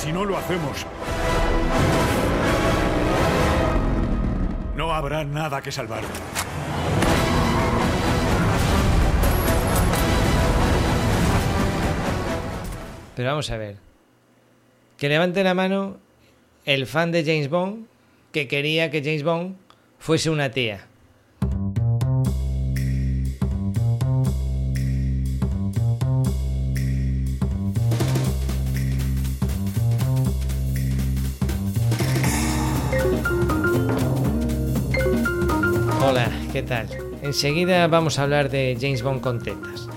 Si no lo hacemos, no habrá nada que salvar. Pero vamos a ver. Que levante la mano el fan de James Bond que quería que James Bond fuese una tía. Enseguida vamos a hablar de James Bond con tetas.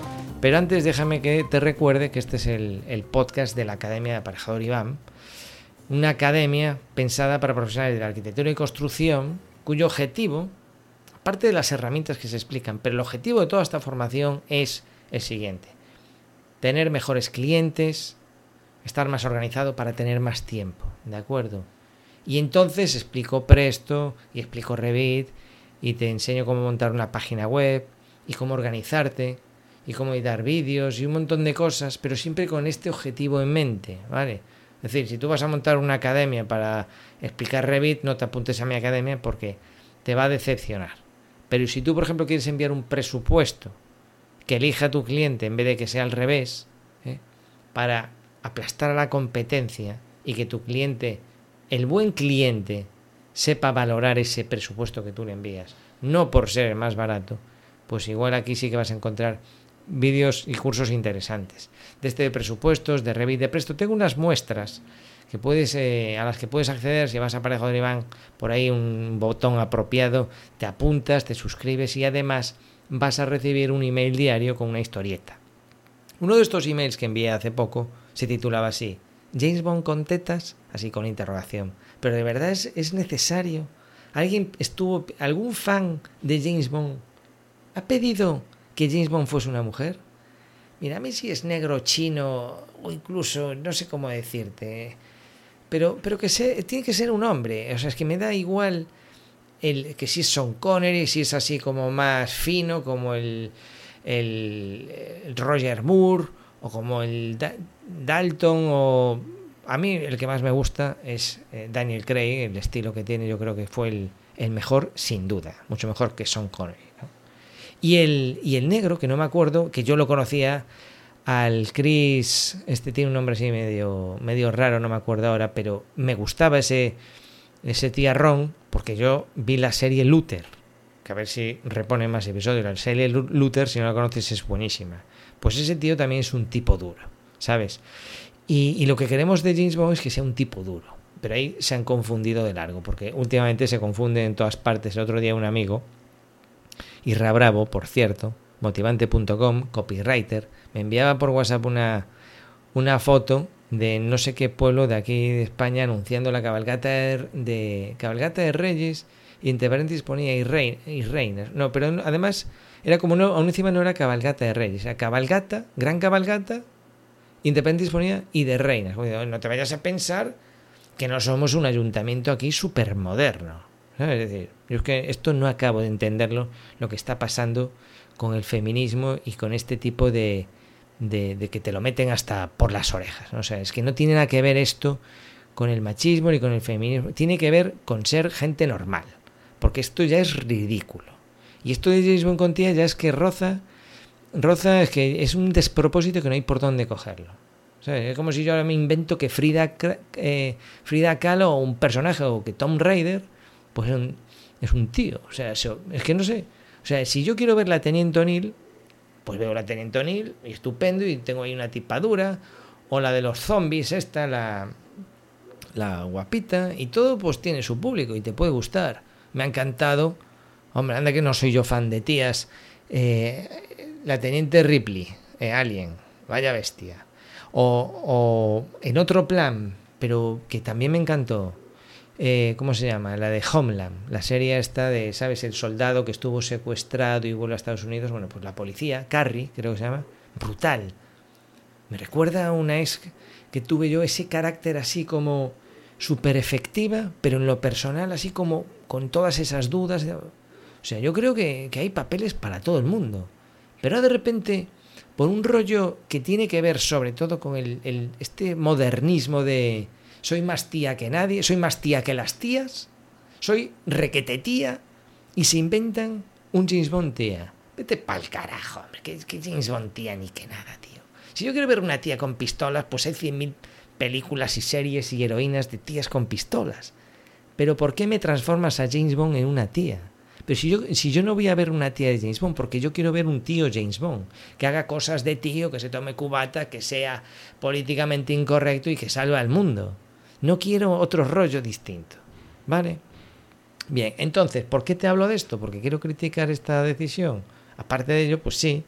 Pero antes déjame que te recuerde que este es el, el podcast de la Academia de Aparejador Iván, una academia pensada para profesionales de la arquitectura y construcción, cuyo objetivo, aparte de las herramientas que se explican, pero el objetivo de toda esta formación es el siguiente. Tener mejores clientes, estar más organizado para tener más tiempo, ¿de acuerdo? Y entonces explico Presto y explico Revit y te enseño cómo montar una página web y cómo organizarte y cómo editar vídeos y un montón de cosas, pero siempre con este objetivo en mente, ¿vale? Es decir, si tú vas a montar una academia para explicar Revit, no te apuntes a mi academia porque te va a decepcionar. Pero si tú, por ejemplo, quieres enviar un presupuesto que elija a tu cliente en vez de que sea al revés, ¿eh? para aplastar a la competencia y que tu cliente, el buen cliente, sepa valorar ese presupuesto que tú le envías, no por ser más barato, pues igual aquí sí que vas a encontrar vídeos y cursos interesantes. De este de presupuestos, de Revit, de Presto, tengo unas muestras que puedes, eh, a las que puedes acceder si vas a Parejo de Iván, por ahí un botón apropiado, te apuntas, te suscribes y además vas a recibir un email diario con una historieta. Uno de estos emails que envié hace poco se titulaba así, James Bond con tetas, así con interrogación. Pero de verdad es, es necesario. Alguien estuvo, algún fan de James Bond ha pedido que James Bond fuese una mujer? Mira, a mí si es negro, chino o incluso, no sé cómo decirte, pero, pero que se, tiene que ser un hombre. O sea, es que me da igual el, que si es Sean Connery, si es así como más fino, como el, el, Roger Moore o como el da Dalton o... A mí el que más me gusta es eh, Daniel Craig, el estilo que tiene yo creo que fue el, mejor sin duda, mucho mejor que Sean Connery. ¿no? Y el, y el negro, que no me acuerdo, que yo lo conocía al Chris, este tiene un nombre así medio, medio raro, no me acuerdo ahora, pero me gustaba ese, ese tiarrón, porque yo vi la serie Luther, que a ver si repone más episodios. La serie Luther, si no la conoces, es buenísima. Pues ese tío también es un tipo duro, ¿sabes? Y, y lo que queremos de James Bond es que sea un tipo duro. Pero ahí se han confundido de largo, porque últimamente se confunde en todas partes. El otro día un amigo, Irra Bravo, por cierto, motivante.com, copywriter, me enviaba por WhatsApp una, una foto de no sé qué pueblo de aquí de España anunciando la cabalgata de, cabalgata de Reyes y entre paréntesis ponía y, rein, y reinas. No, pero además era como no, aún encima no era cabalgata de Reyes, era cabalgata, gran cabalgata, independiente ponía y de reinas. No te vayas a pensar que no somos un ayuntamiento aquí súper moderno. ¿sabes? Es decir, yo es que esto no acabo de entenderlo, lo que está pasando con el feminismo y con este tipo de, de, que te lo meten hasta por las orejas. O sea, es que no tiene nada que ver esto con el machismo ni con el feminismo, tiene que ver con ser gente normal, porque esto ya es ridículo. Y esto de James Bond con tía ya es que roza, roza es que es un despropósito que no hay por dónde cogerlo. O sea, es como si yo ahora me invento que Frida, eh, Frida Kahlo o un personaje o que Tom Raider, pues es un, es un tío. O sea, es que no sé. O sea, si yo quiero ver la Teniente O'Neill, pues veo la Teniente O'Neill, y estupendo, y tengo ahí una tipadura, o la de los zombies, esta, la, la guapita, y todo pues tiene su público y te puede gustar. Me ha encantado, hombre, anda que no soy yo fan de tías, eh, la Teniente Ripley, eh, Alien, vaya bestia. O, o en otro plan, pero que también me encantó, eh, ¿cómo se llama? La de Homeland, la serie esta de, ¿sabes? El soldado que estuvo secuestrado y vuelve a Estados Unidos, bueno, pues la policía, Carrie, creo que se llama, brutal. Me recuerda a una ex que tuve yo ese carácter así como súper efectiva, pero en lo personal así como con todas esas dudas. O sea, yo creo que, que hay papeles para todo el mundo. Pero de repente por un rollo que tiene que ver sobre todo con el, este modernismo de soy más tía que nadie, soy más tía que las tías, soy requete tía, y se inventan un James Bond tía. Vete pa'l carajo, hombre, que, que James Bond tía ni que nada, tío. Si yo quiero ver una tía con pistolas, pues hay 100.000 películas y series y heroínas de tías con pistolas. Pero ¿por qué me transformas a James Bond en una tía? Pero si yo, si yo no voy a ver una tía de James Bond, porque yo quiero ver un tío James Bond, que haga cosas de tío, que se tome cubata, que sea políticamente incorrecto y que salve al mundo. No quiero otro rollo distinto. ¿Vale? Bien, entonces, ¿por qué te hablo de esto? Porque quiero criticar esta decisión. Aparte de ello, pues sí,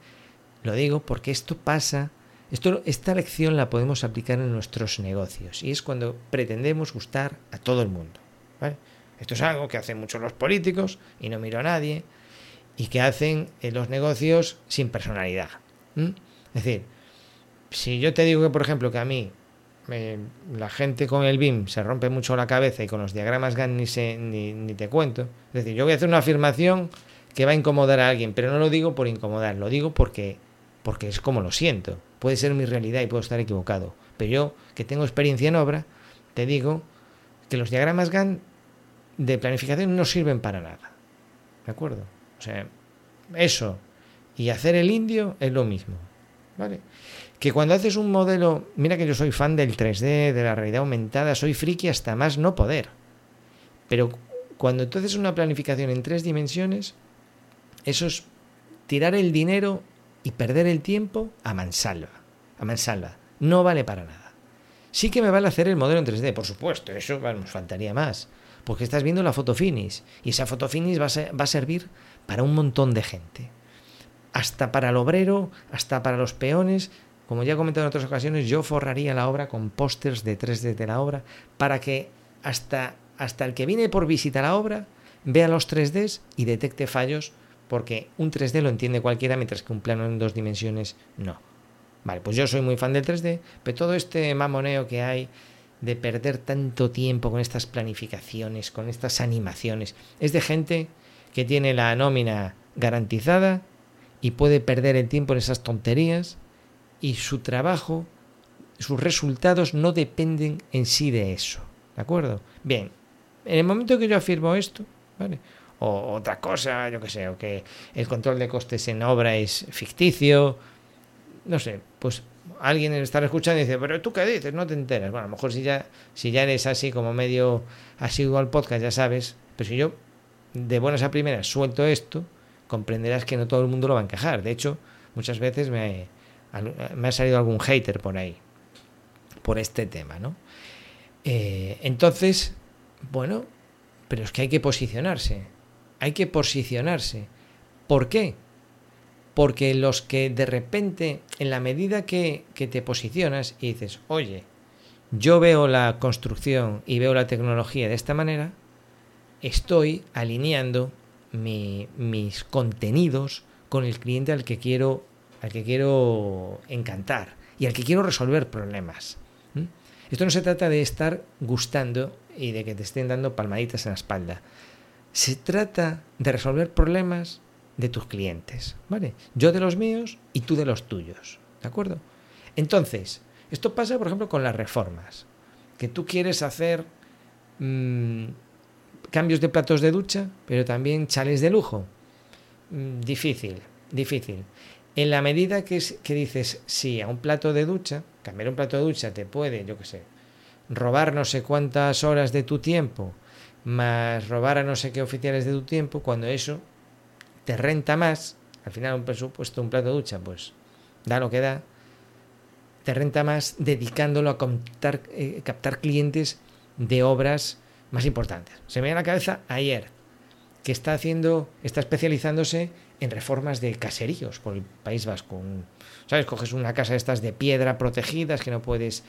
lo digo porque esto pasa, esto, esta lección la podemos aplicar en nuestros negocios y es cuando pretendemos gustar a todo el mundo. ¿vale? Esto es algo que hacen muchos los políticos, y no miro a nadie, y que hacen en los negocios sin personalidad. Es decir, si yo te digo que, por ejemplo, que a mí la gente con el BIM se rompe mucho la cabeza y con los diagramas GAN ni, se, ni, ni, te cuento, es decir, yo voy a hacer una afirmación que va a incomodar a alguien, pero no lo digo por incomodar, lo digo porque, porque es como lo siento. Puede ser mi realidad y puedo estar equivocado. Pero yo, que tengo experiencia en obra, te digo que los diagramas GAN de planificación no sirven para nada. ¿De acuerdo? O sea, eso y hacer el indio es lo mismo. ¿Vale? Que cuando haces un modelo, mira que yo soy fan del 3D, de la realidad aumentada, soy friki hasta más no poder. Pero cuando tú haces una planificación en tres dimensiones, eso es tirar el dinero y perder el tiempo a mansalva. A mansalva. No vale para nada. Sí que me vale hacer el modelo en 3D, por supuesto, eso nos faltaría más porque estás viendo la foto finish y esa foto finish va a, a servir para un montón de gente. Hasta para el obrero, hasta para los peones. Como ya he comentado en otras ocasiones, yo forraría la obra con pósters de 3D de la obra para que hasta, hasta el que viene por visita la obra vea los 3Ds y detecte fallos porque un 3D lo entiende cualquiera mientras que un plano en dos dimensiones no. Vale, pues yo soy muy fan del 3D, pero todo este mamoneo que hay de perder tanto tiempo con estas planificaciones, con estas animaciones. Es de gente que tiene la nómina garantizada y puede perder el tiempo en esas tonterías y su trabajo, sus resultados no dependen en sí de eso. ¿De acuerdo? Bien, en el momento que yo afirmo esto, ¿vale? O otra cosa, yo que sé, o que el control de costes en obra es ficticio, no sé, pues alguien estará escuchando y dice, pero tú qué dices, no te enteras. Bueno, a lo mejor si ya, si ya eres así como medio asiduo al podcast, ya sabes, pero si yo de buenas a primeras suelto esto, comprenderás que no todo el mundo lo va a encajar. De hecho, muchas veces me, me ha salido algún hater por ahí, por este tema, ¿no? Eh, entonces, bueno, pero es que hay que posicionarse, hay que posicionarse. ¿Por qué? Porque los que de repente, en la medida que, que, te posicionas y dices, oye, yo veo la construcción y veo la tecnología de esta manera, estoy alineando mi, mis contenidos con el cliente al que quiero, al que quiero encantar y al que quiero resolver problemas. Esto no se trata de estar gustando y de que te estén dando palmaditas en la espalda. Se trata de resolver problemas de tus clientes, ¿vale? Yo de los míos y tú de los tuyos, ¿de acuerdo? Entonces, esto pasa, por ejemplo, con las reformas, que tú quieres hacer mmm, cambios de platos de ducha, pero también chales de lujo. Mm, difícil, difícil. En la medida que, que dices sí a un plato de ducha, cambiar un plato de ducha te puede, yo qué sé, robar no sé cuántas horas de tu tiempo, más robar a no sé qué oficiales de tu tiempo, cuando eso te renta más, al final un presupuesto, un plato de ducha, pues da lo que da, te renta más dedicándolo a captar, eh, captar clientes de obras más importantes. Se me viene a la cabeza ayer, que está haciendo, está especializándose en reformas de caseríos por el País Vasco. ¿Sabes? Coges una casa de estas de piedra protegidas que no puedes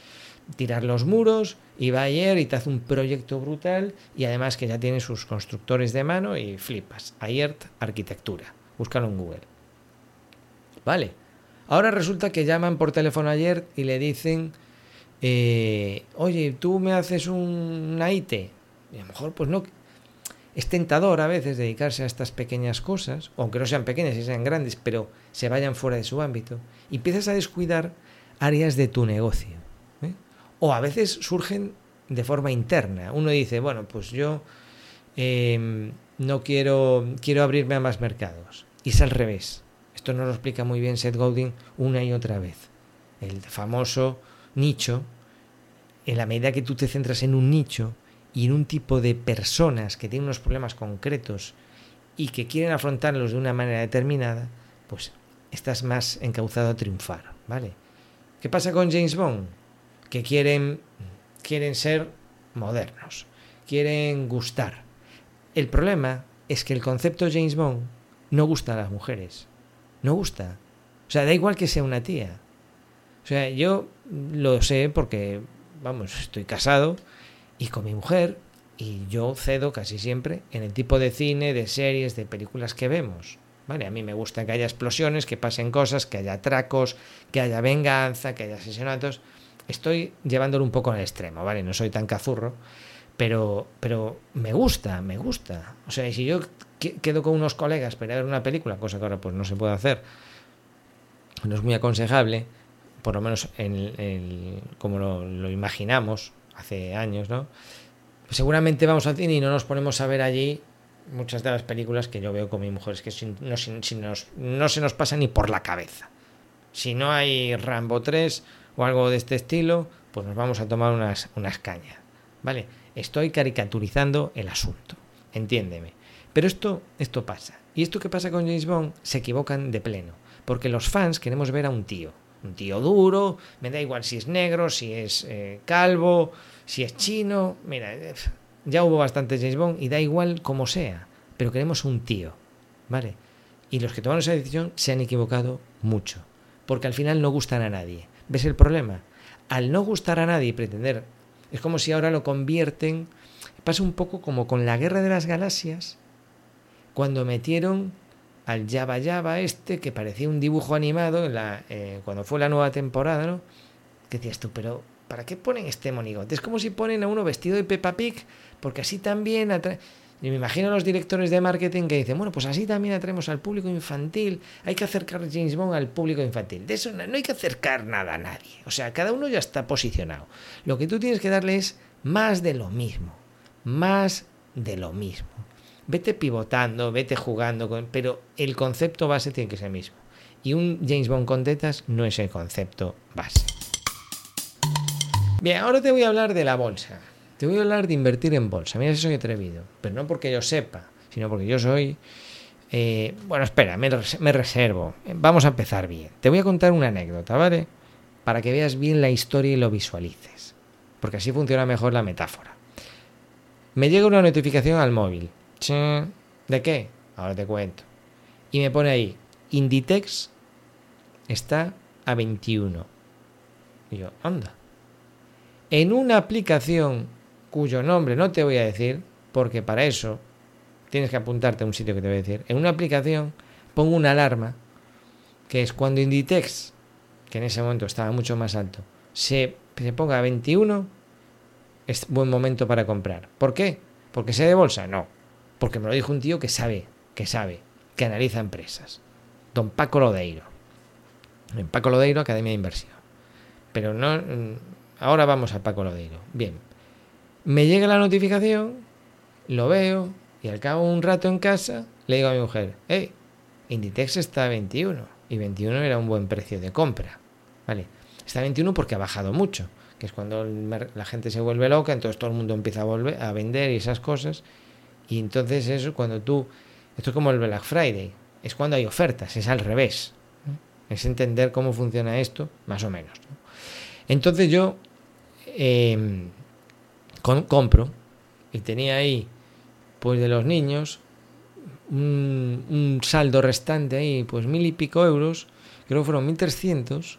tirar los muros y va ayer y te hace un proyecto brutal y además que ya tiene sus constructores de mano y flipas. Ayert Arquitectura. Búscalo en Google. Vale. Ahora resulta que llaman por teléfono ayer y le dicen, eh, oye, tú me haces un, una IT. Y a lo mejor pues no. Es tentador a veces dedicarse a estas pequeñas cosas, aunque no sean pequeñas y sean grandes, pero se vayan fuera de su ámbito. Y empiezas a descuidar áreas de tu negocio. O a veces surgen de forma interna. Uno dice, bueno, pues yo em, no quiero, quiero abrirme a más mercados. Y es al revés. Esto nos lo explica muy bien Seth Godin una y otra vez. El famoso nicho, en la medida que tú te centras en un nicho, y en un tipo de personas que tienen unos problemas concretos y que quieren afrontarlos de una manera determinada, pues estás más encauzado a triunfar, ¿vale? ¿Qué pasa con James Bond? Que quieren, quieren ser modernos, quieren gustar. El problema es que el concepto James Bond no gusta a las mujeres, no gusta. O sea, da igual que sea una tía. O sea, yo lo sé porque, vamos, estoy casado y con mi mujer, y yo cedo casi siempre en el tipo de cine, de series, de películas que vemos. ¿Vale? A mí me gusta que haya explosiones, que pasen cosas, que haya atracos, que haya venganza, que haya asesinatos. Estoy llevándolo un poco al extremo, ¿vale? No soy tan cazurro, pero, pero me gusta, me gusta. O sea, si yo quedo con unos colegas para ver una película, cosa que ahora pues no se puede hacer, no es muy aconsejable, por lo menos en como lo imaginamos, hace años, ¿no? Seguramente vamos al cine y no nos ponemos a ver allí muchas de las películas que yo veo con mi mujer. Es que no, se nos pasa ni por la cabeza. Si no hay Rambo 3 o algo de este estilo, pues nos vamos a tomar unas, unas cañas. ¿Vale? Estoy caricaturizando el asunto. Entiéndeme. Pero esto, esto pasa. Y esto que pasa con James Bond se equivocan de pleno. Porque los fans queremos ver a un tío un tío duro, me da igual si es negro, si es eh, calvo, si es chino, mira, eh, ya hubo bastante James Bond y da igual como sea, pero queremos un tío, ¿vale? Y los que tomaron esa decisión se han equivocado mucho, porque al final no gustan a nadie. ¿Ves el problema? Al no gustar a nadie y pretender, es como si ahora lo convierten, pasa un poco como con la Guerra de las Galaxias, cuando metieron al Java Java este, que parecía un dibujo animado en la, eh, cuando fue la nueva temporada, ¿no? Que decías tú, pero ¿para qué ponen este monigote? Es como si ponen a uno vestido de Peppa Pig, porque así también atrae... Y me imagino a los directores de marketing que dicen, bueno, pues así también atraemos al público infantil, hay que acercar James Bond al público infantil. De eso no, hay que acercar nada a nadie. O sea, cada uno ya está posicionado. Lo que tú tienes que darle es más de lo mismo, más de lo mismo vete pivotando, vete jugando, pero el concepto base tiene que ser el mismo. Y un James Bond con tetas no es el concepto base. Bien, ahora te voy a hablar de la bolsa. Te voy a hablar de invertir en bolsa. Mira, soy atrevido. Pero no porque yo sepa, sino porque yo soy... Eh, bueno, espera, me, me reservo. Vamos a empezar bien. Te voy a contar una anécdota, ¿vale? Para que veas bien la historia y lo visualices. Porque así funciona mejor la metáfora. Me llega una notificación al móvil ¿De qué? Ahora te cuento. Y me pone ahí, Inditex está a 21. Y yo, anda. En una aplicación cuyo nombre no te voy a decir, porque para eso tienes que apuntarte a un sitio que te voy a decir. En una aplicación pongo una alarma, que es cuando Inditex, que en ese momento estaba mucho más alto, se, se ponga a 21, es buen momento para comprar. ¿Por qué? ¿Porque sea de bolsa? No. Porque me lo dijo un tío que sabe, que sabe, que analiza empresas. Don Paco Lodeiro. En Paco Lodeiro, Academia de Inversión. Pero no. Ahora vamos a Paco Lodeiro. Bien. Me llega la notificación, lo veo, y al cabo de un rato en casa, le digo a mi mujer, hey, Inditex está a 21. Y 21 era un buen precio de compra. ¿Vale? Está a 21 porque ha bajado mucho, que es cuando la gente se vuelve loca, entonces todo el mundo empieza a volver a vender y esas cosas, y entonces eso cuando tú, esto es como el Black Friday, es cuando hay ofertas, es al revés. Es entender cómo funciona esto, más o menos. Entonces yo em, compro y tenía ahí, pues de los niños, un, un, saldo restante ahí, pues mil y pico euros, creo que fueron mil trescientos.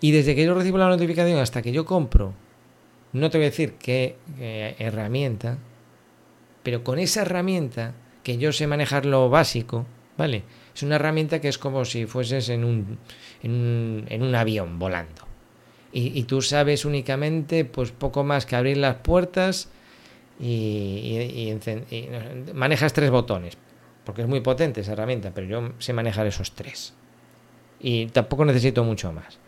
Y desde que yo recibo la notificación hasta que yo compro, no te voy a decir qué herramienta, pero con esa herramienta, que yo sé manejar lo básico, ¿vale? Es una herramienta que es como si fueses en un, en un, avión volando. Y, tú sabes únicamente, pues poco más que abrir las puertas, y, manejas tres botones, porque es muy potente esa herramienta, pero yo sé manejar esos tres. Y tampoco necesito mucho más.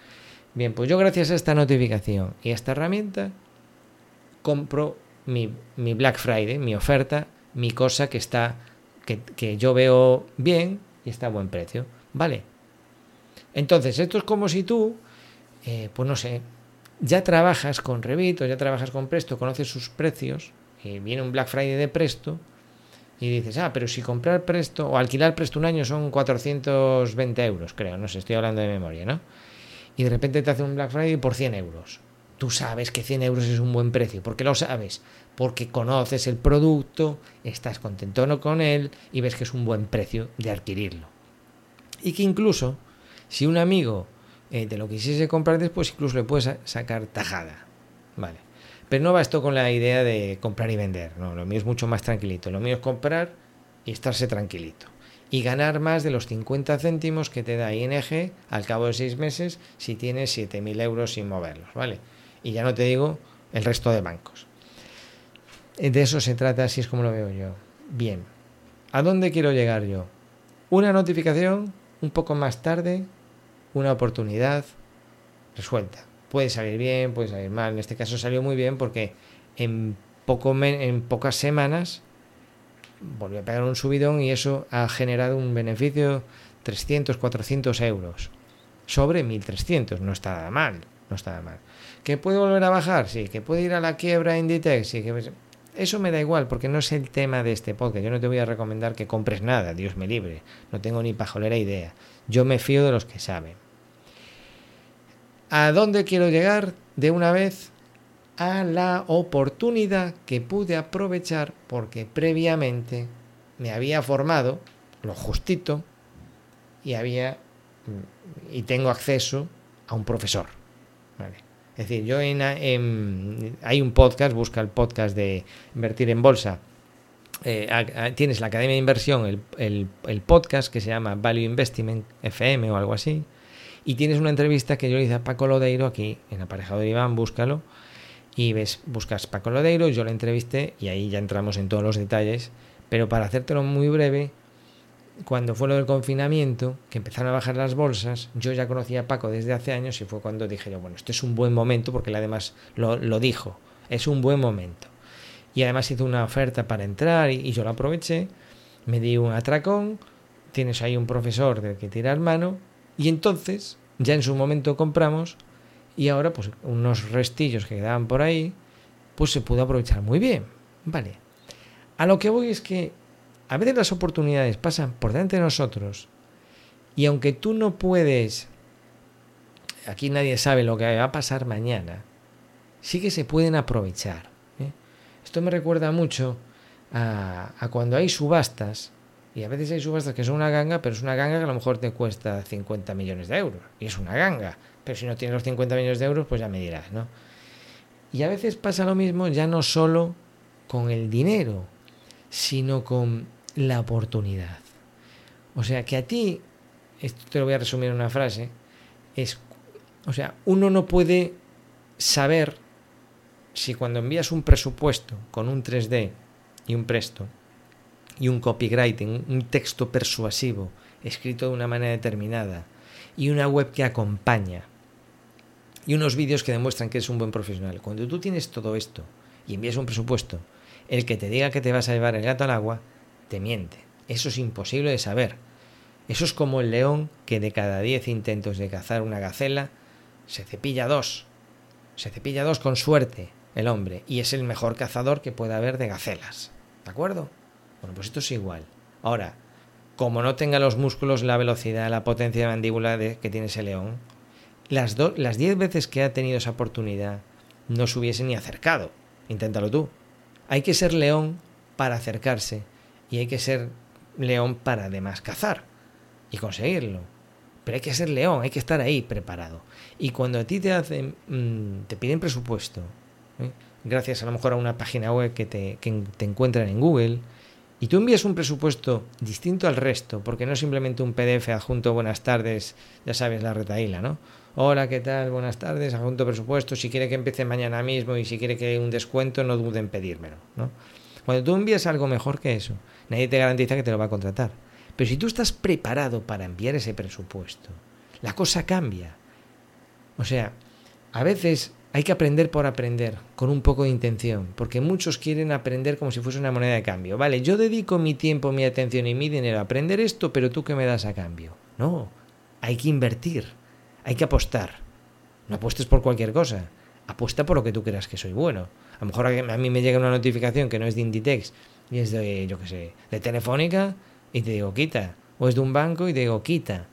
Bien, pues yo gracias a esta notificación y a esta herramienta compro mi, mi Black Friday, mi oferta, mi cosa que está, que, que yo veo bien y está a buen precio. Vale. Entonces, esto es como si tú, eh, pues no sé, ya trabajas con Revit o ya trabajas con Presto, conoces sus precios, y viene un Black Friday de Presto, y dices, ah, pero si comprar Presto o alquilar Presto un año son 420 euros, creo, no sé, estoy hablando de memoria, ¿no? Y de repente te hace un Black Friday por 100 euros. Tú sabes que 100 euros es un buen precio. ¿Por qué lo sabes? Porque conoces el producto, estás contento con él y ves que es un buen precio de adquirirlo. Y que incluso, si un amigo eh, te lo quisiese comprar después, incluso le puedes sacar tajada. Vale. Pero no va esto con la idea de comprar y vender. No, lo mío es mucho más tranquilito. Lo mío es comprar y estarse tranquilito. Y ganar más de los 50 céntimos que te da ING al cabo de seis meses si tienes 7.000 euros sin moverlos. ¿Vale? Y ya no te digo el resto de bancos. Eh, de eso se trata, así es como lo veo yo. Bien. ¿A dónde quiero llegar yo? Una notificación un poco más tarde una oportunidad resuelta. Puede salir bien, puede salir mal. En este caso salió muy bien porque en, poco en pocas semanas volvió a pegar un subidón y eso ha generado un beneficio 300, 400 euros sobre 1300. No está nada mal, no está nada mal. ¿Que puede volver a bajar? Sí. ¿Que puede ir a la quiebra Inditex? Sí. Que... Eso me da igual porque no es el tema de este podcast. Yo no te voy a recomendar que compres nada, Dios me libre. No tengo ni pajolera idea. Yo me fío de los que saben. ¿A dónde quiero llegar de una vez? A la oportunidad que pude aprovechar porque previamente me había formado lo justito y había mm, y tengo acceso a un profesor. Es decir, yo en, hay un podcast, busca el podcast de invertir en bolsa eh, tienes la Academia de Inversión, el, podcast que se llama Value Investment FM o algo así, y tienes una entrevista que yo le hice a Paco Lodeiro aquí en Aparejado de Iván, búscalo, y ves, buscas Paco Lodeiro, yo la entrevisté y ahí ya entramos en todos los detalles, pero para hacértelo muy breve, cuando fue lo del confinamiento, que empezaron a bajar las bolsas, yo ya conocía a Paco desde hace años y fue cuando dije yo, bueno, este es un buen momento, porque él además lo dijo, es un buen momento y además hizo una oferta para entrar y, yo la aproveché, me di un atracón, tienes ahí un profesor del que tirar mano y entonces ya en su momento compramos y ahora pues unos restillos que quedaban por ahí pues se pudo aprovechar muy bien, vale. A lo que voy es que a veces las oportunidades pasan por delante de nosotros y aunque tú no puedes, aquí nadie sabe lo que va a pasar mañana, sí que se pueden aprovechar. Esto me recuerda mucho a, cuando hay subastas, y a veces hay subastas que son una ganga, pero es una ganga que a lo mejor te cuesta 50 millones de euros. Y es una ganga. Pero si no tienes los 50 millones de euros, pues ya me dirás, ¿no? Y a veces pasa lo mismo ya no solo con el dinero, sino con la oportunidad. O sea, que a ti, esto te lo voy a resumir en una frase, es, o sea, uno no puede saber si cuando envías un presupuesto con un 3D y un presto y un copywriting, un texto persuasivo, escrito de una manera determinada, y una web que acompaña, y unos vídeos que demuestran que es un buen profesional, cuando tú tienes todo esto y envías un presupuesto, el que te diga que te vas a llevar el gato al agua, te miente. Eso es imposible de saber. Eso es como el león que de cada 10 intentos de cazar una gacela, se cepilla dos. Se cepilla dos con suerte, el hombre, y es el mejor cazador que pueda haber de gacelas. ¿De acuerdo? Bueno, pues esto es igual. Ahora, como no tenga los músculos, la velocidad, la potencia de mandíbula de, que tiene ese león, las, las diez veces que ha tenido esa oportunidad no se hubiese ni acercado. Inténtalo tú. Hay que ser león para acercarse y hay que ser león para además cazar y conseguirlo. Pero hay que ser león, hay que estar ahí preparado. Y cuando a ti te hacen, mm, te piden presupuesto ¿eh? gracias a lo mejor a una página web que te, que te encuentran en Google, y tú envías un presupuesto distinto al resto, porque no es simplemente un PDF adjunto buenas tardes, ya sabes, la retaíla, ¿no? Hola, ¿qué tal? Buenas tardes, adjunto presupuesto. Si quiere que empiece mañana mismo y si quiere que un descuento, no dude en pedírmelo. ¿no? Cuando tú envías algo mejor que eso, nadie te garantiza que te lo va a contratar. Pero si tú estás preparado para enviar ese presupuesto, la cosa cambia. O sea, a veces hay que aprender por aprender, con un poco de intención, porque muchos quieren aprender como si fuese una moneda de cambio. Vale, yo dedico mi tiempo, mi atención y mi dinero a aprender esto, pero tú qué me das a cambio. No, hay que invertir, hay que apostar. No apuestes por cualquier cosa, apuesta por lo que tú creas que soy bueno. A lo mejor a mí me llega una notificación que no es de Inditex y es de, yo qué sé, de Telefónica y te digo quita. O es de un banco y te digo quita.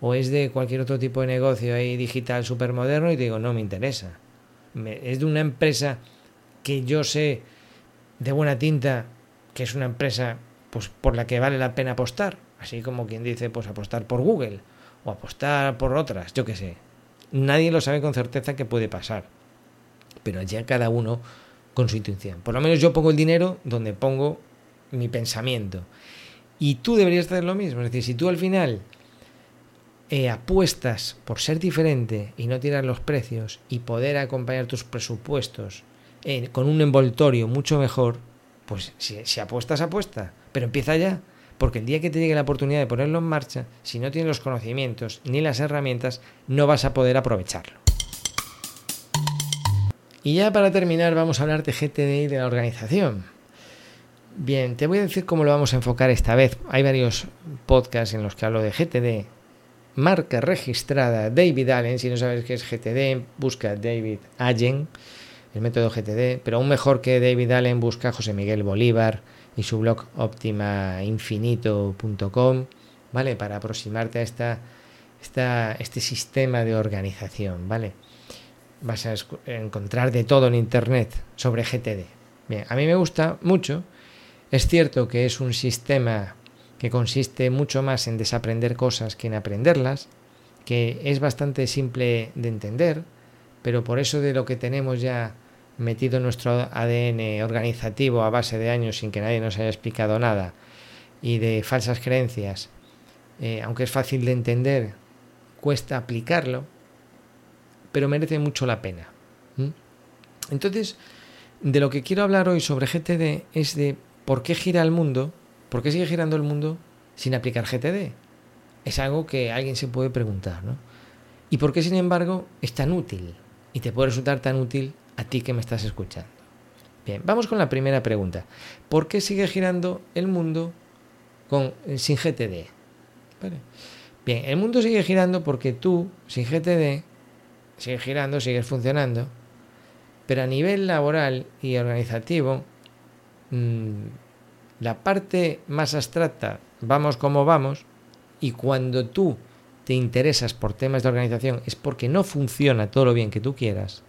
O es de cualquier otro tipo de negocio ahí digital supermoderno y te digo no me interesa es de una empresa que yo sé de buena tinta que es una empresa pues por la que vale la pena apostar, así como quien dice pues apostar por Google o apostar por otras, yo qué sé. Nadie lo sabe con certeza que puede pasar, pero ya cada uno con su intuición. Por lo menos yo pongo el dinero donde pongo mi pensamiento. Y tú deberías hacer lo mismo, es decir, si tú al final eh, apuestas por ser diferente y no tirar los precios y poder acompañar tus presupuestos con un envoltorio mucho mejor, pues si, si apuestas, apuesta, pero empieza ya. Porque el día que te llegue la oportunidad de ponerlo en marcha, si no tienes los conocimientos ni las herramientas, no vas a poder aprovecharlo. Y ya para terminar vamos a hablar de GTD de la organización. Bien, te voy a decir cómo lo vamos a enfocar esta vez. Hay varios podcasts en los que hablo de GTD, marca registrada David Allen. Si no sabes qué es GTD, busca David Allen, el método GTD. Pero aún mejor que David Allen, busca José Miguel Bolívar y su blog optimainfinito.com, ¿vale? Para aproximarte a esta, esta, este sistema de organización, ¿vale? Vas a encontrar de todo en Internet sobre GTD. Bien, a mí me gusta mucho. Es cierto que es un sistema que consiste mucho más en desaprender cosas que en aprenderlas, que es bastante simple de entender, pero por eso de lo que tenemos ya metido en nuestro ADN organizativo a base de años sin que nadie nos haya explicado nada y de falsas creencias, eh, aunque es fácil de entender, cuesta aplicarlo, pero merece mucho la pena. Entonces, de lo que quiero hablar hoy sobre GTD es de por qué gira el mundo ¿Por qué sigue girando el mundo sin aplicar GTD? Es algo que alguien se puede preguntar, ¿no? ¿Y por qué, sin embargo, es tan útil? Y te puede resultar tan útil a ti que me estás escuchando. Bien, vamos con la primera pregunta. ¿Por qué sigue girando el mundo con, sin GTD? Bien, el mundo sigue girando porque tú, sin GTD, sigues girando, sigues funcionando, pero a nivel laboral y organizativo, mmm, la parte más abstracta, vamos como vamos, y cuando tú te interesas por temas de organización es porque no funciona todo lo bien que tú quieras,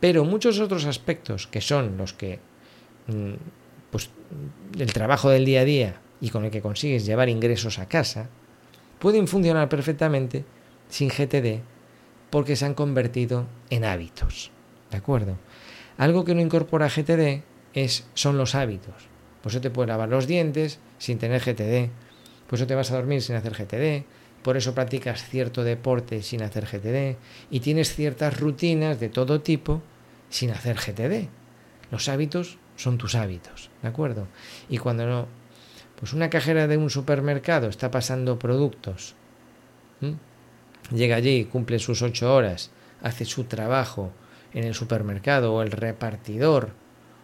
pero muchos otros aspectos que son los que, mm, pues, el trabajo del día a día y con el que consigues llevar ingresos a casa, pueden funcionar perfectamente sin GTD porque se han convertido en hábitos. ¿De acuerdo? Algo que no incorpora GTD es, son los hábitos. Por eso te puedes lavar los dientes sin tener GTD. Por eso te vas a dormir sin hacer GTD. Por eso practicas cierto deporte sin hacer GTD. Y tienes ciertas rutinas de todo tipo sin hacer GTD. Los hábitos son tus hábitos, ¿de acuerdo? Y cuando no, pues una cajera de un supermercado está pasando productos, llega allí, cumple sus ocho horas, hace su trabajo en el supermercado o el repartidor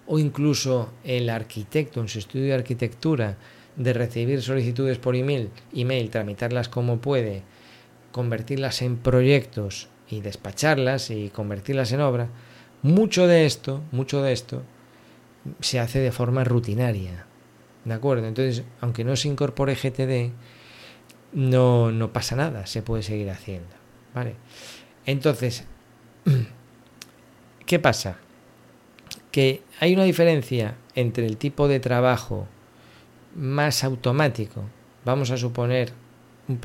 o incluso el arquitecto en su estudio de arquitectura de recibir solicitudes por email, email, tramitarlas como puede, convertirlas en proyectos y despacharlas y convertirlas en obra, mucho de esto, mucho de esto se hace de forma rutinaria. ¿De acuerdo? Entonces, aunque no se incorpore GTD, no, no pasa nada, se puede seguir haciendo. ¿Vale? Entonces, ¿qué pasa? Que hay una diferencia entre el tipo de trabajo más automático, vamos a suponer un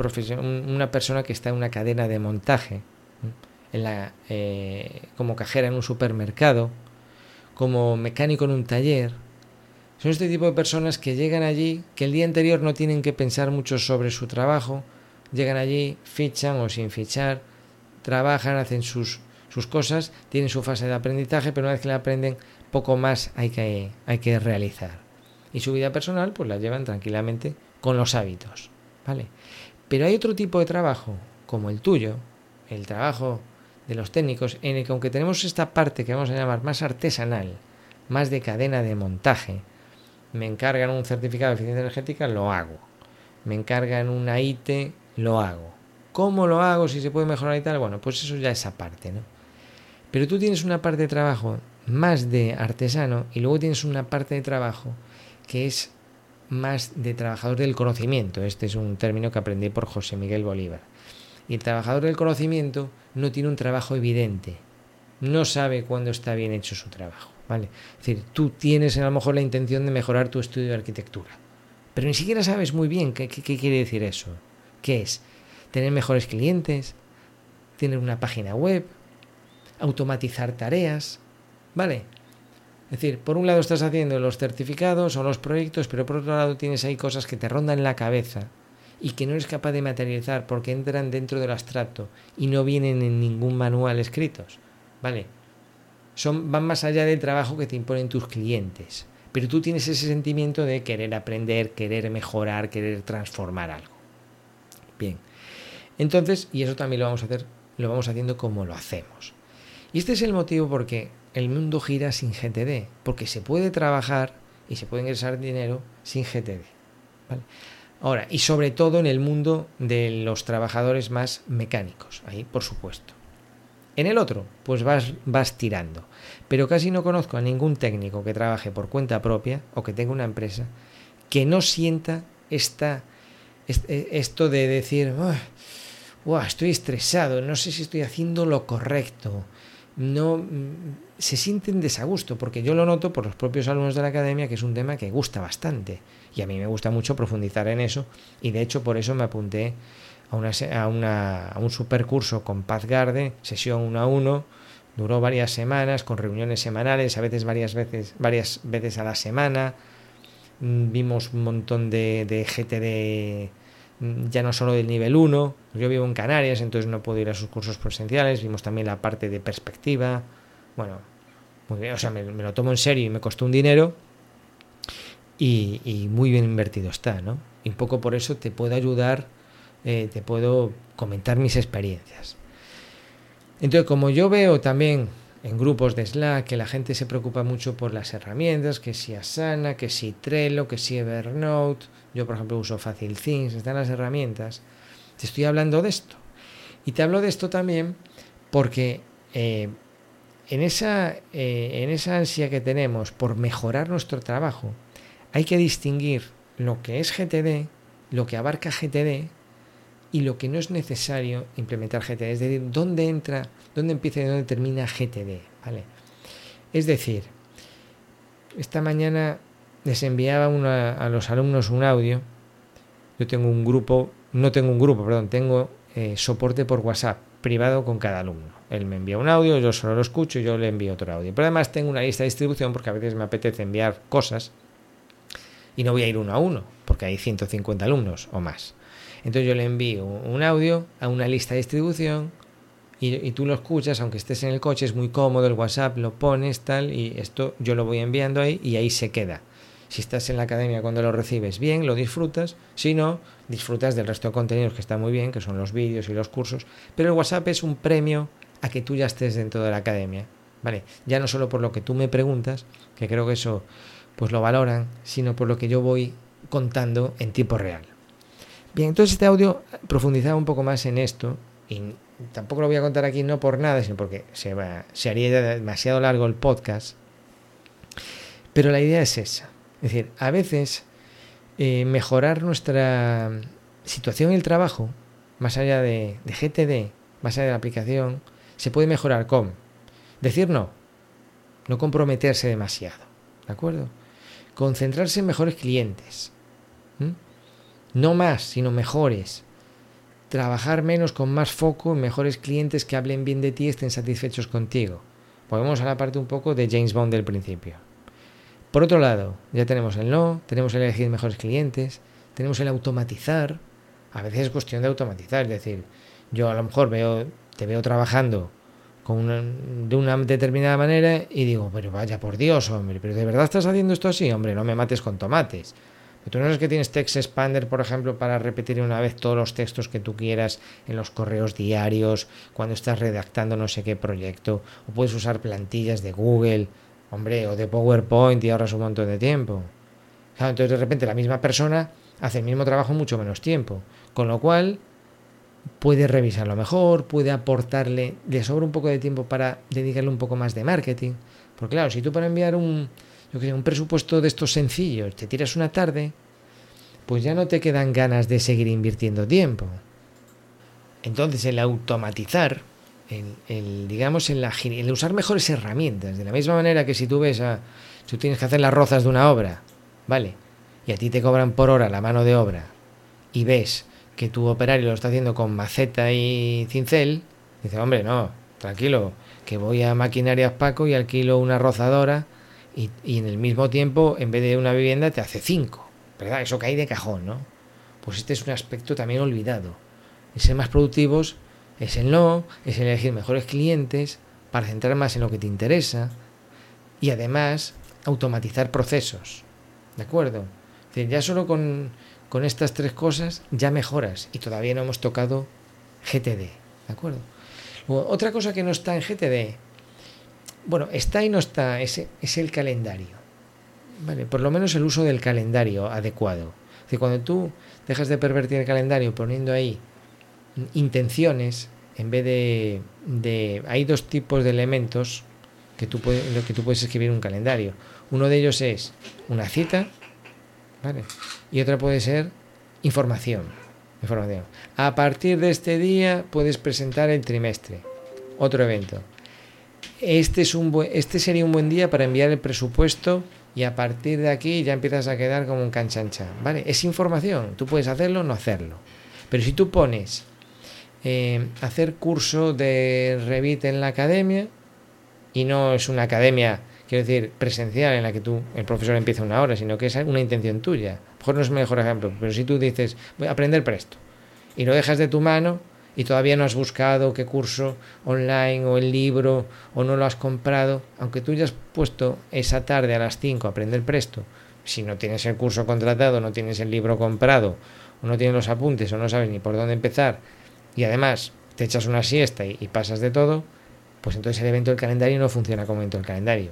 una persona que está en una cadena de montaje, eh, como cajera en un supermercado, como mecánico en un taller, son este tipo de personas que llegan allí, que el día anterior no tienen que pensar mucho sobre su trabajo, llegan allí, fichan o sin fichar, trabajan, hacen sus, sus cosas, tienen su fase de aprendizaje, pero una vez que la aprenden, poco más hay que, hay que realizar. Y su vida personal, pues la llevan tranquilamente con los hábitos. ¿Vale? Pero hay otro tipo de trabajo, como el tuyo, el trabajo de los técnicos, en el que aunque tenemos esta parte que vamos a llamar más artesanal, más de cadena de montaje, me encargan un certificado de eficiencia energética, lo hago. Me encargan una IT, lo hago. ¿Cómo lo hago? Si se puede mejorar y tal. Bueno, pues eso ya es aparte, ¿no? Pero tú tienes una parte de trabajo más de artesano y luego tienes una parte de trabajo que es más de trabajador del conocimiento. Este es un término que aprendí por José Miguel Bolívar. Y el trabajador del conocimiento no tiene un trabajo evidente. No sabe cuándo está bien hecho su trabajo. ¿vale? Es decir, tú tienes a lo mejor la intención de mejorar tu estudio de arquitectura, pero ni siquiera sabes muy bien qué, qué quiere decir eso. ¿Qué es? Tener mejores clientes, tener una página web, automatizar tareas, ¿vale? Es decir, por un lado estás haciendo los certificados o los proyectos, pero por otro lado tienes ahí cosas que te rondan la cabeza y que no eres capaz de materializar porque entran dentro del abstracto y no vienen en ningún manual escritos. ¿Vale? Son, van más allá del trabajo que te imponen tus clientes. Pero tú tienes ese sentimiento de querer aprender, querer mejorar, querer transformar algo. Bien. Entonces, y eso también lo vamos a hacer, lo vamos haciendo como lo hacemos. Y este es el motivo porque el mundo gira sin GTD, porque se puede trabajar y se puede ingresar dinero sin GTD. Ahora, y sobre todo en el mundo de los trabajadores más mecánicos, ahí por supuesto. En el otro, pues vas, vas tirando. Pero casi no conozco a ningún técnico que trabaje por cuenta propia o que tenga una empresa que no sienta esta, e, esto de decir, estoy estresado, no sé si estoy haciendo lo correcto, no se sienten desagusto, porque yo lo noto por los propios alumnos de la academia, que es un tema que gusta bastante. Y a mí me gusta mucho profundizar en eso, y de hecho por eso me apunté a, una, a, una, un supercurso con Paz Garde, sesión 1 a 1, duró varias semanas, con reuniones semanales, a veces varias veces, varias veces a la semana. Mm, vimos un montón de, de GTD Mm, ya no solo del nivel 1, yo vivo en Canarias, entonces no puedo ir a sus cursos presenciales, vimos también la parte de perspectiva, bueno, muy bien, o sea, me, lo tomo en serio y me costó un dinero y, muy bien invertido está, ¿no? Y un poco por eso te puedo ayudar, eh, te puedo comentar mis experiencias. Entonces, como yo veo también en grupos de Slack que la gente se preocupa mucho por las herramientas, que si Asana, que si Trello, que si Evernote, yo, por ejemplo, uso Facil Things, están las herramientas. Te estoy hablando de esto. Y te hablo de esto también porque eh, en, esa, eh, en esa ansia que tenemos por mejorar nuestro trabajo, hay que distinguir lo que es GTD, lo que abarca GTD y lo que no es necesario implementar GTD. Es decir, dónde entra, dónde empieza y dónde termina GTD. ¿vale? Es decir, esta mañana les enviaba a los alumnos un audio. Yo tengo un grupo, no tengo un grupo, perdón, tengo eh, soporte por WhatsApp privado con cada alumno. Él me envía un audio, yo solo lo escucho y yo le envío otro audio. Pero además tengo una lista de distribución porque a veces me apetece enviar cosas y no voy a ir uno a uno porque hay 150 alumnos o más. Entonces yo le envío un audio a una lista de distribución y, tú lo escuchas, aunque estés en el coche, es muy cómodo, el WhatsApp lo pones tal y esto yo lo voy enviando ahí y ahí se queda. Si estás en la academia cuando lo recibes bien, lo disfrutas. Si no, disfrutas del resto de contenidos que está muy bien, que son los vídeos y los cursos. Pero el WhatsApp es un premio a que tú ya estés dentro de la academia. ¿Vale? Ya no solo por lo que tú me preguntas, que creo que eso pues lo valoran, sino por lo que yo voy contando en tiempo real. Bien, entonces este audio profundizaba un poco más en esto y tampoco lo voy a contar aquí no por nada, sino porque se, va, se haría demasiado largo el podcast. Pero la idea es esa. Es decir, a veces eh, mejorar nuestra situación en el trabajo, más allá de, de, GTD, más allá de la aplicación, se puede mejorar con decir no, no comprometerse demasiado, ¿de acuerdo? Concentrarse en mejores clientes, no más, sino mejores. Trabajar menos con más foco en mejores clientes que hablen bien de ti y estén satisfechos contigo. Volvemos a la parte un poco de James Bond del principio. Por otro lado, ya tenemos el no, tenemos el elegir mejores clientes, tenemos el automatizar. A veces es cuestión de automatizar, es decir, yo a lo mejor veo te veo trabajando con de una determinada manera y digo, pero vaya por Dios, hombre, pero ¿de verdad estás haciendo esto así? Hombre, no me mates con tomates. Tú no sabes que tienes Text Expander, por ejemplo, para repetir una vez todos los textos que tú quieras en los correos diarios, cuando estás redactando no sé qué proyecto, o puedes usar plantillas de Google, hombre, o de PowerPoint y ahorras un montón de tiempo. entonces de repente la misma persona hace el mismo trabajo mucho menos tiempo, con lo cual puede revisarlo mejor, puede aportarle, de sobra un poco de tiempo para dedicarle un poco más de marketing. Porque claro, si tú para enviar un, yo que un presupuesto de estos sencillos te tiras una tarde, pues ya no te quedan ganas de seguir invirtiendo tiempo. Entonces el automatizar, el, digamos, el, el usar mejores herramientas, de la misma manera que si tú ves a, si tú tienes que hacer las rozas de una obra, ¿vale? Y a ti te cobran por hora la mano de obra y ves que tu operario lo está haciendo con maceta y cincel, dice, hombre, no, tranquilo, que voy a maquinarias Paco y alquilo una rozadora y, en el mismo tiempo, en vez de una vivienda, te hace cinco. ¿Verdad? Eso cae de cajón, ¿no? Pues este es un aspecto también olvidado. El ser más productivos es el no, es elegir mejores clientes para centrar más en lo que te interesa y además automatizar procesos. ¿De acuerdo? Ya solo con con estas tres cosas ya mejoras y todavía no hemos tocado GTD, ¿de acuerdo? otra cosa que no está en GTD, bueno, está y no está, es, es el calendario. Vale, por lo menos el uso del calendario adecuado. Es cuando tú dejas de pervertir el calendario poniendo ahí intenciones, en vez de, de hay dos tipos de elementos que tú, puedes, que tú puedes escribir en un calendario. Uno de ellos es una cita, ¿vale? y otra puede ser información. información. A partir de este día puedes presentar el trimestre. Otro evento. Este, es un este sería un buen día para enviar el presupuesto y a partir de aquí ya empiezas a quedar como un canchancha. ¿Vale? Es información. Tú puedes hacerlo o no hacerlo. Pero si tú pones eh, hacer curso de Revit en la academia y no es una academia quiero decir, presencial en la que tú, el profesor empieza una hora, sino que es una intención tuya. A lo mejor no es el mejor ejemplo, pero si tú dices, voy a aprender presto, y lo dejas de tu mano y todavía no has buscado qué curso online o el libro o no lo has comprado, aunque tú ya has puesto esa tarde a las 5 a aprender presto, si no tienes el curso contratado, no tienes el libro comprado, o no tienes los apuntes, o no sabes ni por dónde empezar, y además te echas una siesta y, pasas de todo, pues entonces el evento del calendario no funciona como evento del calendario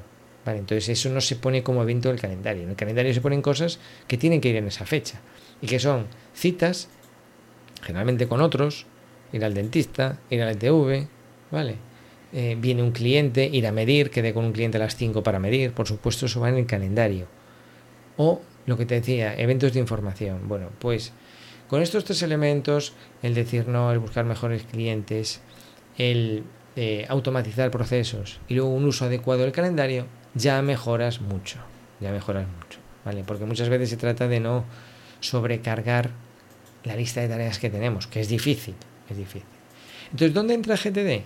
entonces eso no se pone como evento del calendario. En el calendario se ponen cosas que tienen que ir en esa fecha y que son citas, generalmente con otros, ir al dentista, ir al ETV, ¿vale? Eh, viene un cliente, ir a medir, quede con un cliente a las 5 para medir, por supuesto eso va en el calendario. O lo que te decía, eventos de información. Bueno, pues con estos tres elementos, el decir no, el buscar mejores clientes, el eh, automatizar procesos y luego un uso adecuado del calendario, ya mejoras mucho, ya mejoras mucho, ¿vale? Porque muchas veces se trata de no sobrecargar la lista de tareas que tenemos, que es difícil, es difícil. Entonces, ¿dónde entra GTD?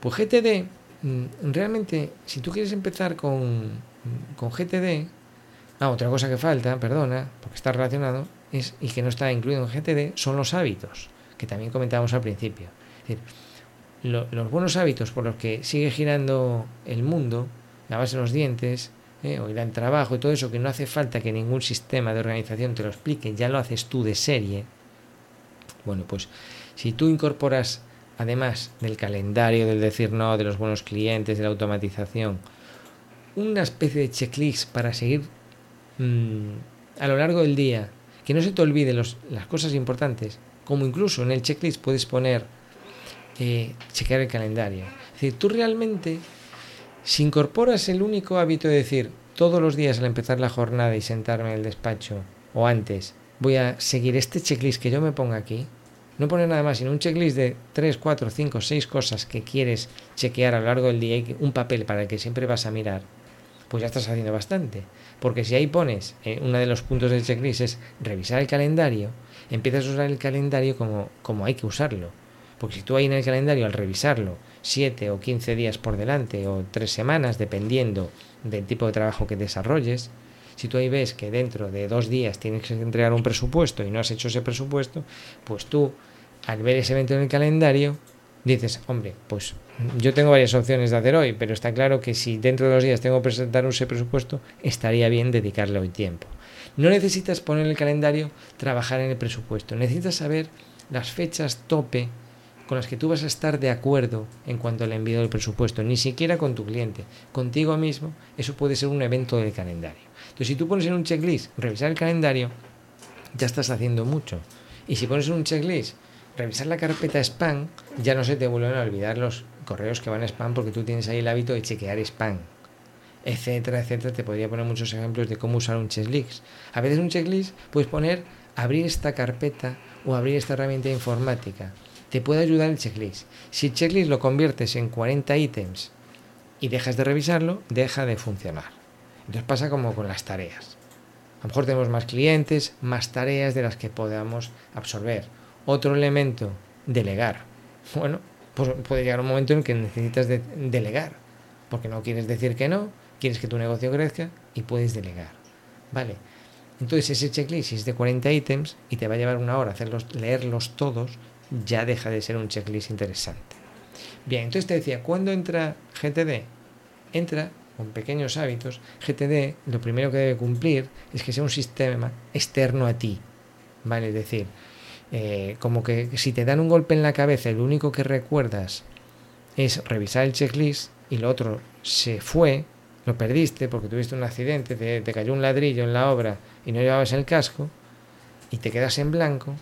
Pues GTD, mm, realmente, si tú quieres empezar con, con GTD, ah, otra cosa que falta, perdona, porque está relacionado, es, y que no está incluido en GTD, son los hábitos, que también comentábamos al principio. Es decir, los buenos hábitos por los que sigue girando el mundo lavarse los dientes, eh, o ir al trabajo y todo eso, que no hace falta que ningún sistema de organización te lo explique, ya lo haces tú de serie. Bueno, pues si tú incorporas, además del calendario, del decir no, de los buenos clientes, de la automatización, una especie de checklist para seguir mm, a lo largo del día, que no se te olvide las cosas importantes, como incluso en el checklist puedes poner eh, chequear el calendario. Es decir, tú realmente si incorporas el único hábito de decir todos los días al empezar la jornada y sentarme en el despacho o antes, voy a seguir este checklist que yo me ponga aquí, no poner nada más, sino un checklist de 3, 4, 5, 6 cosas que quieres chequear a lo largo del día y un papel para el que siempre vas a mirar, pues ya estás haciendo bastante. Porque si ahí pones, eh, uno de los puntos del checklist es revisar el calendario, empiezas a usar el calendario como, como hay que usarlo. Porque si tú ahí en el calendario al revisarlo 7 o 15 días por delante o 3 semanas, dependiendo del tipo de trabajo que desarrolles, si tú ahí ves que dentro de dos días tienes que entregar un presupuesto y no has hecho ese presupuesto, pues tú, al ver ese evento en el calendario, dices, hombre, pues yo tengo varias opciones de hacer hoy, pero está claro que si dentro de los días tengo que presentar ese presupuesto, estaría bien dedicarle hoy tiempo. No necesitas poner en el calendario trabajar en el presupuesto, necesitas saber las fechas tope con las que tú vas a estar de acuerdo en cuanto al envío del presupuesto, ni siquiera con tu cliente, contigo mismo, eso puede ser un evento del calendario. Entonces, si tú pones en un checklist revisar el calendario, ya estás haciendo mucho. Y si pones en un checklist revisar la carpeta spam, ya no se te vuelven a olvidar los correos que van a spam porque tú tienes ahí el hábito de chequear spam, etcétera, etcétera. Te podría poner muchos ejemplos de cómo usar un checklist. A veces un checklist puedes poner abrir esta carpeta o abrir esta herramienta informática. Te puede ayudar el checklist. Si el checklist lo conviertes en 40 ítems y dejas de revisarlo, deja de funcionar. Entonces pasa como con las tareas. A lo mejor tenemos más clientes, más tareas de las que podamos absorber otro elemento, delegar. Bueno, pues puede llegar un momento en que necesitas delegar, porque no quieres decir que no, quieres que tu negocio crezca y puedes delegar. Vale. Entonces ese checklist es de 40 ítems y te va a llevar una hora hacerlos, leerlos todos, ya deja de ser un checklist interesante. Bien, entonces te decía, ¿cuándo entra GTD? Entra con pequeños hábitos. GTD lo primero que debe cumplir es que sea un sistema externo a ti. ¿Vale? Es decir, eh, como que si te dan un golpe en la cabeza, lo único que recuerdas es revisar el checklist y lo otro se fue, lo perdiste porque tuviste un accidente, te, te cayó un ladrillo en la obra y no llevabas el casco y te quedas en blanco,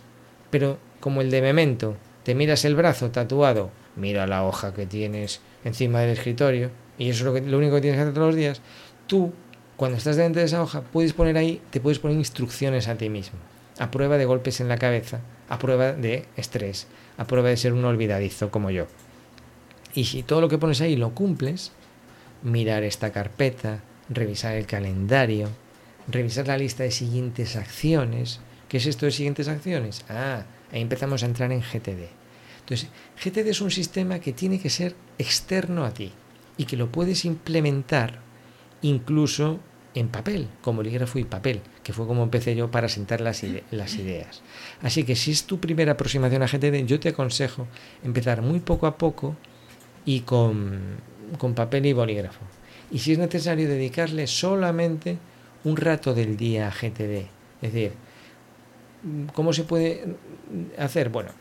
pero como el de memento, te miras el brazo tatuado, mira la hoja que tienes encima del escritorio y eso es lo, que, lo único que tienes que hacer todos los días, tú cuando estás delante de esa hoja puedes poner ahí, te puedes poner instrucciones a ti mismo, a prueba de golpes en la cabeza a prueba de estrés, a prueba de ser un olvidadizo como yo. Y si todo lo que pones ahí lo cumples, mirar esta carpeta, revisar el calendario, revisar la lista de siguientes acciones. ¿Qué es esto de siguientes acciones? Ah, ahí empezamos a entrar en GTD. Entonces, GTD es un sistema que tiene que ser externo a ti y que lo puedes implementar incluso en papel, con bolígrafo y papel, que fue como empecé yo para sentar las, las ideas. Así que si es tu primera aproximación a GTD, yo te aconsejo empezar muy poco a poco y con, con papel y bolígrafo. Y si es necesario, dedicarle solamente un rato del día a GTD. Es decir, ¿cómo se puede hacer? Bueno,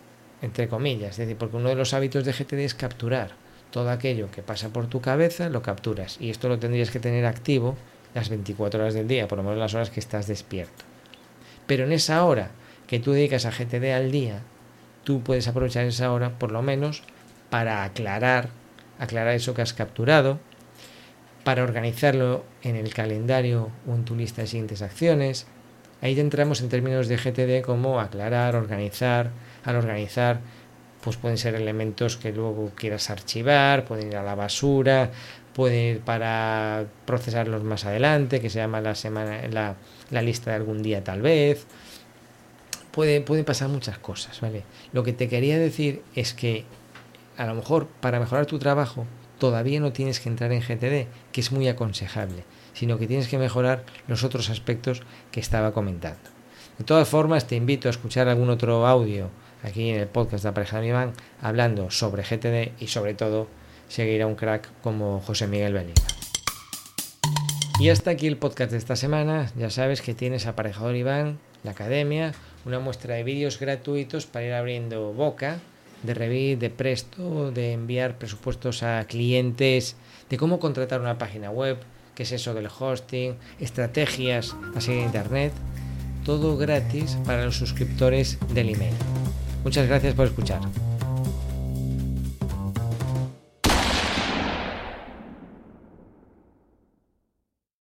entre comillas, es decir, porque uno de los hábitos de GTD es capturar todo aquello que pasa por tu cabeza, lo capturas. Y esto lo tendrías que tener activo las 24 horas del día, por lo menos las horas que estás despierto. Pero en esa hora que tú dedicas a GTD al día, tú puedes aprovechar esa hora por lo menos para aclarar, aclarar eso que has capturado, para organizarlo en el calendario o en tu lista de siguientes acciones. Ahí entramos en términos de GTD como aclarar, organizar. Al organizar, pues pueden ser elementos que luego quieras archivar, pueden ir a la basura, puede para procesarlos más adelante, que se llama la semana, la, lista de algún día tal vez. Puede, puede pasar muchas cosas, ¿vale? Lo que te quería decir es que a lo mejor para mejorar tu trabajo todavía no tienes que entrar en GTD, que es muy aconsejable, sino que tienes que mejorar los otros aspectos que estaba comentando. De todas formas, te invito a escuchar algún otro audio aquí en el podcast de Apareja de Iván hablando sobre GTD y sobre todo seguir a un crack como José Miguel Benítez. Y hasta aquí el podcast de esta semana. Ya sabes que tienes Aparejador Iván, la academia, una muestra de vídeos gratuitos para ir abriendo boca de Revit, de Presto, de enviar presupuestos a clientes, de cómo contratar una página web, qué es eso del hosting, estrategias a seguir Internet. Todo gratis para los suscriptores del email. Muchas gracias por escuchar.